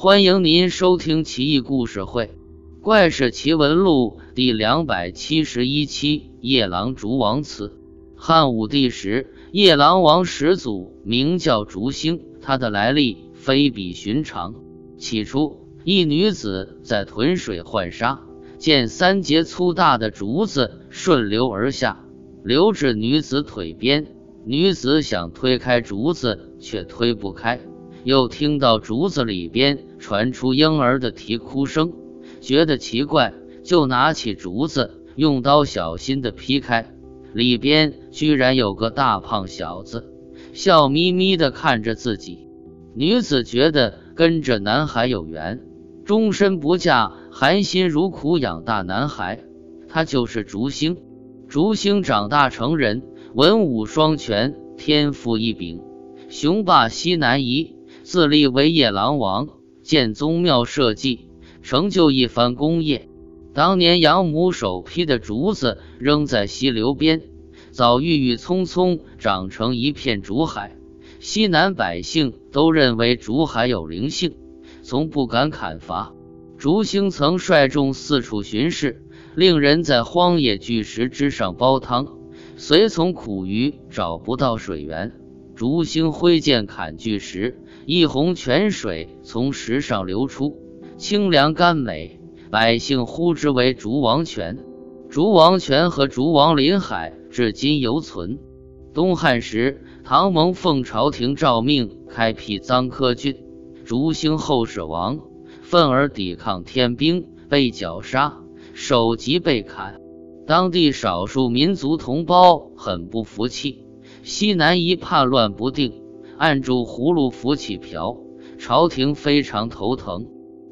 欢迎您收听《奇异故事会·怪事奇闻录》第两百七十一期。夜郎烛王祠。汉武帝时，夜郎王始祖名叫竹兴，他的来历非比寻常。起初，一女子在屯水浣纱，见三节粗大的竹子顺流而下，流至女子腿边。女子想推开竹子，却推不开。又听到竹子里边传出婴儿的啼哭声，觉得奇怪，就拿起竹子，用刀小心地劈开，里边居然有个大胖小子，笑眯眯地看着自己。女子觉得跟着男孩有缘，终身不嫁，含辛茹苦养大男孩。他就是竹兴。竹兴长大成人，文武双全，天赋异禀，雄霸西南夷。自立为夜郎王，建宗庙社稷，成就一番功业。当年养母手劈的竹子扔在溪流边，早郁郁葱葱长成一片竹海。西南百姓都认为竹海有灵性，从不敢砍伐。竹兴曾率众四处巡视，令人在荒野巨石之上煲汤，随从苦于找不到水源。竹兴挥剑砍巨石。一泓泉水从石上流出，清凉甘美，百姓呼之为竹王泉。竹王泉和竹王林海至今犹存。东汉时，唐蒙奉朝廷诏命开辟臧科郡，竹兴后世王愤而抵抗天兵，被绞杀，首级被砍。当地少数民族同胞很不服气，西南夷叛乱不定。按住葫芦浮起瓢，朝廷非常头疼。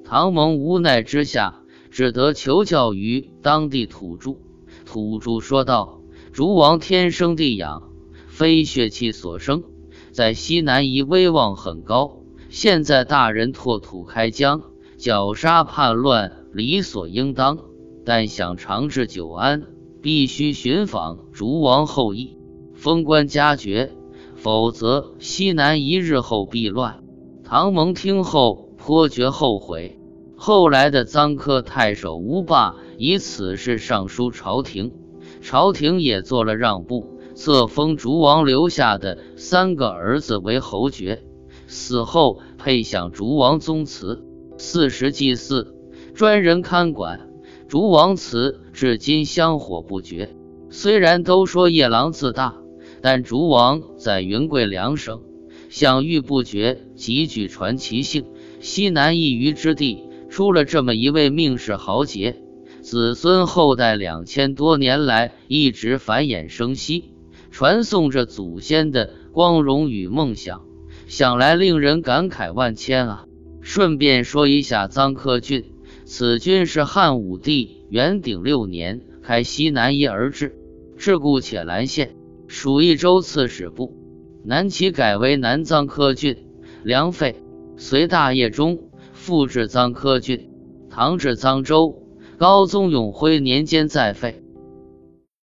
唐蒙无奈之下，只得求教于当地土著。土著说道：“竹王天生地养，非血气所生，在西南夷威望很高。现在大人拓土开疆，绞杀叛乱，理所应当。但想长治久安，必须寻访竹王后裔，封官加爵。”否则，西南一日后必乱。唐蒙听后颇觉后悔。后来的臧科太守吴霸以此事上书朝廷，朝廷也做了让步，册封竹王留下的三个儿子为侯爵，死后配享竹王宗祠，四时祭祀，专人看管。竹王祠至今香火不绝。虽然都说夜郎自大。但竹王在云贵两省享誉不绝，极具传奇性。西南一隅之地出了这么一位命世豪杰，子孙后代两千多年来一直繁衍生息，传颂着祖先的光荣与梦想，想来令人感慨万千啊！顺便说一下臧科郡，此郡是汉武帝元鼎六年开西南夷而治，治故且兰县。属益州刺史部，南齐改为南臧科郡。梁废，隋大业中复置臧科郡。唐置臧州，高宗永徽年间再废。